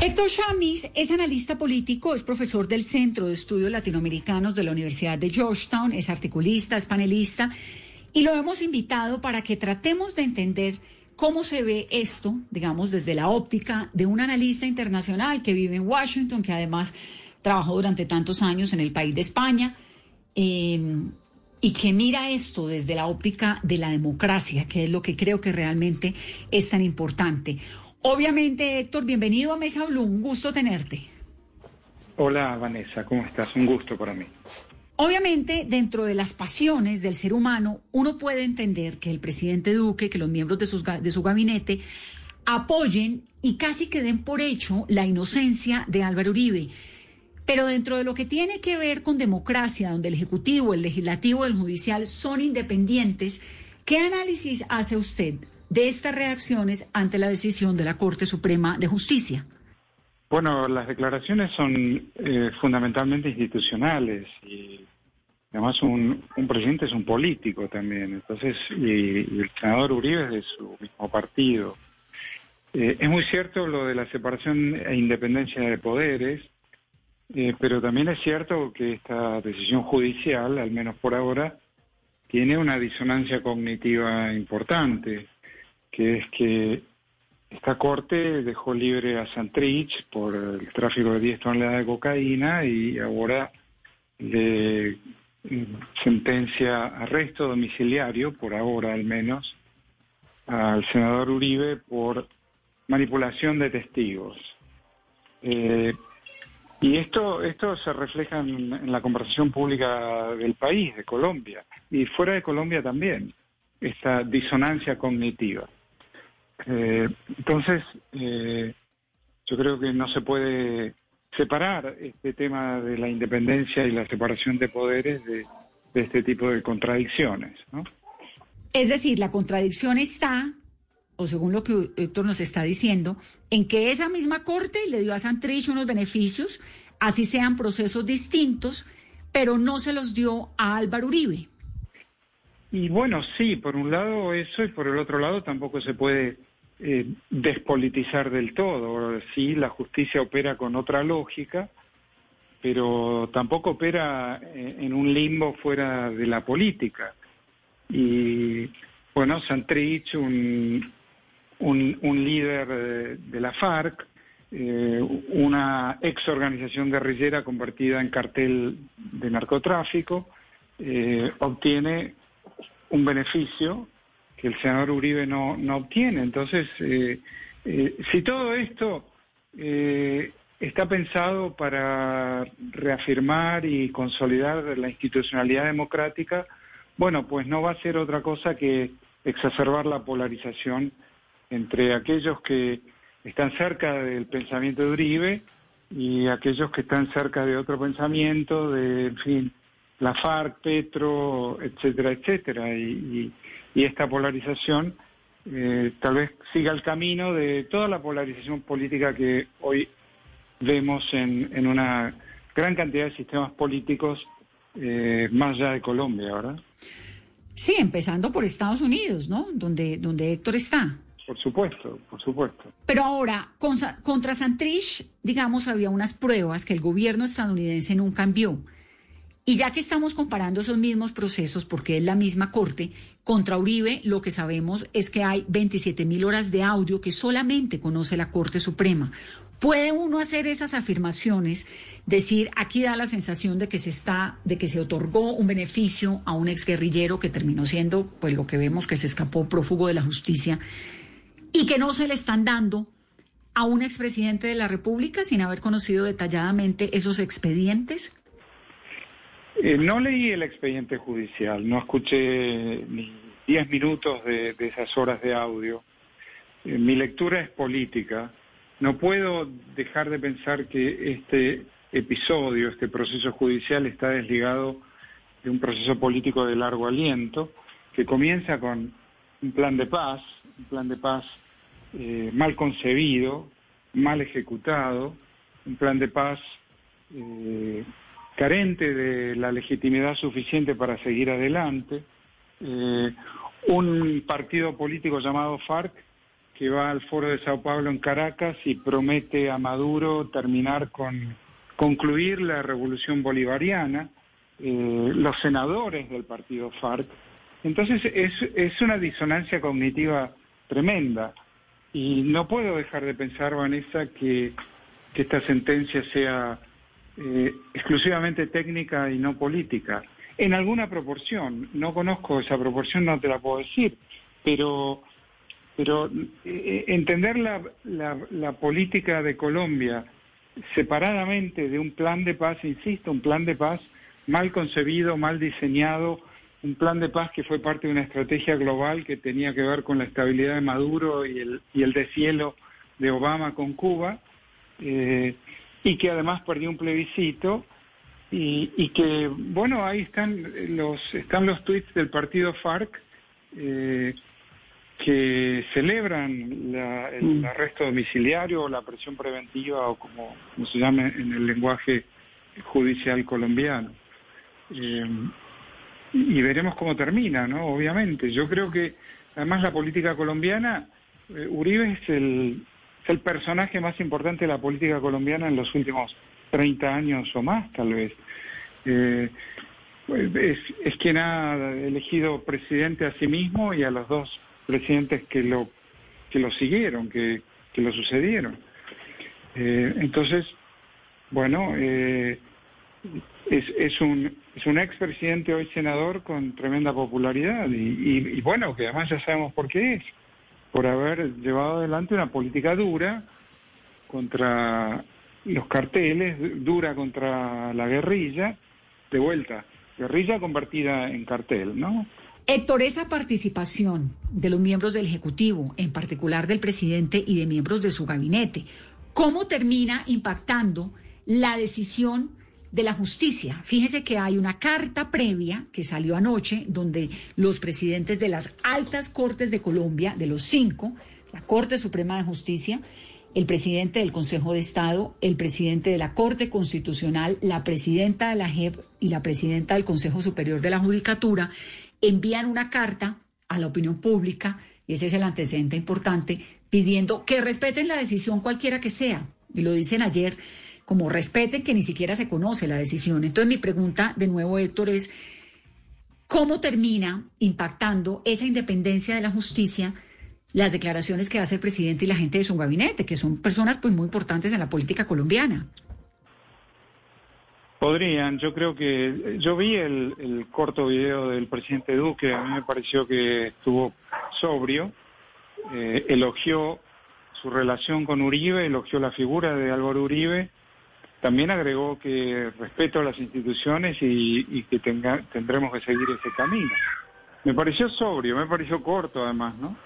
Héctor Chamis es analista político, es profesor del Centro de Estudios Latinoamericanos de la Universidad de Georgetown, es articulista, es panelista, y lo hemos invitado para que tratemos de entender cómo se ve esto, digamos, desde la óptica de un analista internacional que vive en Washington, que además trabajó durante tantos años en el país de España, eh, y que mira esto desde la óptica de la democracia, que es lo que creo que realmente es tan importante. Obviamente, Héctor, bienvenido a Mesa Blue, un gusto tenerte. Hola Vanessa, ¿cómo estás? Un gusto para mí. Obviamente, dentro de las pasiones del ser humano, uno puede entender que el presidente Duque, que los miembros de, sus, de su gabinete apoyen y casi que den por hecho la inocencia de Álvaro Uribe. Pero dentro de lo que tiene que ver con democracia, donde el Ejecutivo, el Legislativo y el Judicial son independientes, ¿qué análisis hace usted de estas reacciones ante la decisión de la Corte Suprema de Justicia? Bueno, las declaraciones son eh, fundamentalmente institucionales y además un, presidente es un político también, entonces, y el senador Uribe es de su mismo partido. Eh, es muy cierto lo de la separación e independencia de poderes, eh, pero también es cierto que esta decisión judicial, al menos por ahora, tiene una disonancia cognitiva importante, que es que esta corte dejó libre a Santrich por el tráfico de 10 toneladas de cocaína y ahora le sentencia arresto domiciliario, por ahora al menos, al senador Uribe por manipulación de testigos. Eh, y esto, esto se refleja en, la conversación pública del país, de Colombia, y fuera de Colombia también, esta disonancia cognitiva. Eh, entonces, eh, yo creo que no se puede separar este tema de la independencia y la separación de poderes de, de este tipo de contradicciones. ¿no? Es decir, la contradicción está, o según lo que Héctor nos está diciendo, en que esa misma Corte le dio a Santrich unos beneficios, así sean procesos distintos, pero no se los dio a Álvaro Uribe. Y bueno, sí, por un lado eso y por el otro lado tampoco se puede eh, despolitizar del todo. Sí, la justicia opera con otra lógica, pero tampoco opera en un limbo fuera de la política. Y bueno, Santrich, un, un, líder de, la FARC, eh, una ex organización guerrillera convertida en cartel de narcotráfico, eh, obtiene un beneficio que el senador Uribe no, no obtiene. Entonces, eh, eh, si todo esto eh, está pensado para reafirmar y consolidar la institucionalidad democrática, bueno, pues no va a ser otra cosa que exacerbar la polarización entre aquellos que están cerca del pensamiento de Uribe y aquellos que están cerca de otro pensamiento, de, en fin, la FARC, Petro, etcétera, etcétera. Y, y, y esta polarización eh, tal vez siga el camino de toda la polarización política que hoy vemos en, en una gran cantidad de sistemas políticos eh, más allá de Colombia, ¿verdad? Sí, empezando por Estados Unidos, ¿no? Donde, donde Héctor está. Por supuesto, por supuesto. Pero ahora, con, contra Santrich, digamos, había unas pruebas que el gobierno estadounidense nunca envió. Y ya que estamos comparando esos mismos procesos, porque es la misma corte, contra Uribe lo que sabemos es que hay 27 mil horas de audio que solamente conoce la Corte Suprema. ¿Puede uno hacer esas afirmaciones, decir, aquí da la sensación de que se está, de que se otorgó un beneficio a un exguerrillero que terminó siendo, pues lo que vemos que se escapó prófugo de la justicia, y que no se le están dando a un expresidente de la República sin haber conocido detalladamente esos expedientes? Eh, no leí el expediente judicial, no escuché ni diez minutos de, esas horas de audio. Eh, mi lectura es política no puedo dejar de pensar que este episodio, este proceso judicial está desligado de un proceso político de largo aliento que comienza con un plan de paz, un plan de paz eh, mal concebido, mal ejecutado, un plan de paz carente de la legitimidad suficiente para seguir adelante, eh, un partido político llamado FARC que va al foro de Sao Paulo en Caracas y promete a Maduro terminar con concluir la revolución bolivariana, eh, los senadores del partido FARC. Entonces es, es una disonancia cognitiva tremenda y no puedo dejar de pensar, Vanessa, que, que esta sentencia sea eh, exclusivamente técnica y no política. En alguna proporción, no conozco esa proporción, no te la puedo decir, pero eh, entender la, política de Colombia separadamente de un plan de paz, insisto, un plan de paz mal concebido, mal diseñado, un plan de paz que fue parte de una estrategia global que tenía que ver con la estabilidad de Maduro y el, y el deshielo de Obama con Cuba, eh, y que además perdió un plebiscito, y, y, que, bueno, ahí están los, están los tweets del partido FARC, eh, que celebran el mm. arresto domiciliario o la presión preventiva o como, se llama en el lenguaje judicial colombiano. Eh, y veremos cómo termina, ¿no? Obviamente. Yo creo que además la política colombiana, eh, Uribe es el, el personaje más importante de la política colombiana en los últimos 30 años o más, tal vez. Eh, es, es quien ha elegido presidente a sí mismo y a los dos presidentes que lo, que lo siguieron, que, que lo sucedieron. Eh, entonces, bueno, eh, es, es, un, es un expresidente hoy senador con tremenda popularidad y, y, bueno, que además ya sabemos por qué es, por haber llevado adelante una política dura contra los carteles, dura contra la guerrilla, de vuelta, guerrilla convertida en cartel, ¿no? Héctor, esa participación de los miembros del Ejecutivo, en particular del presidente y de miembros de su gabinete, ¿cómo termina impactando la decisión de la justicia? Fíjese que hay una carta previa que salió anoche donde los presidentes de las altas cortes de Colombia, de los cinco, la Corte Suprema de Justicia, el presidente del Consejo de Estado, el presidente de la Corte Constitucional, la presidenta de la JEP y la presidenta del Consejo Superior de la Judicatura envían una carta a la opinión pública, y ese es el antecedente importante, pidiendo que respeten la decisión cualquiera que sea. Y lo dicen ayer, como respeten que ni siquiera se conoce la decisión. Entonces mi pregunta de nuevo, Héctor, es, ¿cómo termina impactando esa independencia de la justicia? las declaraciones que hace el presidente y la gente de su gabinete, que son personas pues muy importantes en la política colombiana. Podrían, yo creo que yo vi el, corto video del presidente Duque, a mí me pareció que estuvo sobrio, eh, elogió su relación con Uribe, elogió la figura de Álvaro Uribe, también agregó que respeto a las instituciones y, que tenga, tendremos que seguir ese camino. Me pareció sobrio, me pareció corto además, ¿no?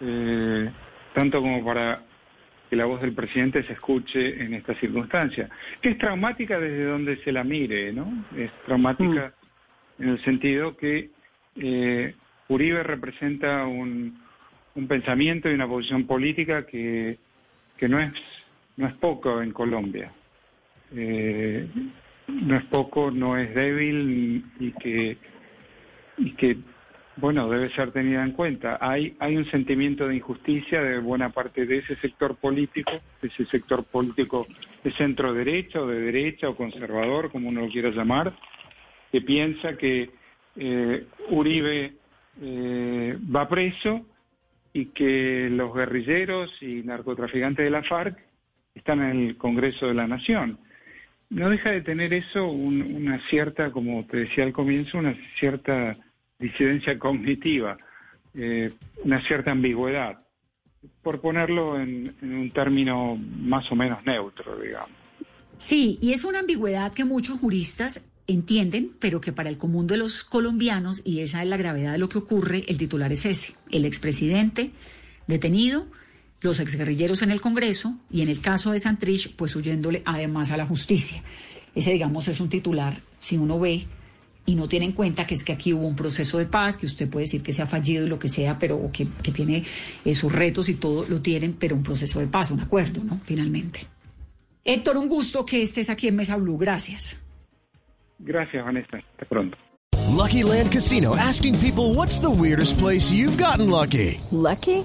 Eh, tanto como para que la voz del presidente se escuche en esta circunstancia, que es traumática desde donde se la mire, ¿no? Es traumática mm. en el sentido que eh, Uribe representa un, pensamiento y una posición política que, que no es no es poco en Colombia. Eh, no es poco, no es débil y que y que bueno, debe ser tenida en cuenta. Hay, hay un sentimiento de injusticia de buena parte de ese sector político, de ese sector político de centro derecha o de derecha o conservador, como uno lo quiera llamar, que piensa que eh, Uribe eh, va preso y que los guerrilleros y narcotraficantes de la FARC están en el Congreso de la Nación. No deja de tener eso una cierta, como te decía al comienzo, una cierta disidencia cognitiva, eh, una cierta ambigüedad, por ponerlo en, un término más o menos neutro, digamos. Sí, y es una ambigüedad que muchos juristas entienden, pero que para el común de los colombianos, y esa es la gravedad de lo que ocurre, el titular es ese, el expresidente detenido, los exguerrilleros en el Congreso y en el caso de Santrich, pues huyéndole además a la justicia. Ese, digamos, es un titular, si uno ve y no tiene en cuenta que es que aquí hubo un proceso de paz, que usted puede decir que se ha fallido y lo que sea, pero que, que tiene eh, sus retos y todo lo tienen, pero un proceso de paz, un acuerdo, ¿no? Finalmente. Héctor, un gusto que estés aquí en Mesa Blue. Gracias. Gracias, Vanessa. Hasta pronto. Lucky Land Casino asking people what's the weirdest place you've gotten lucky? Lucky?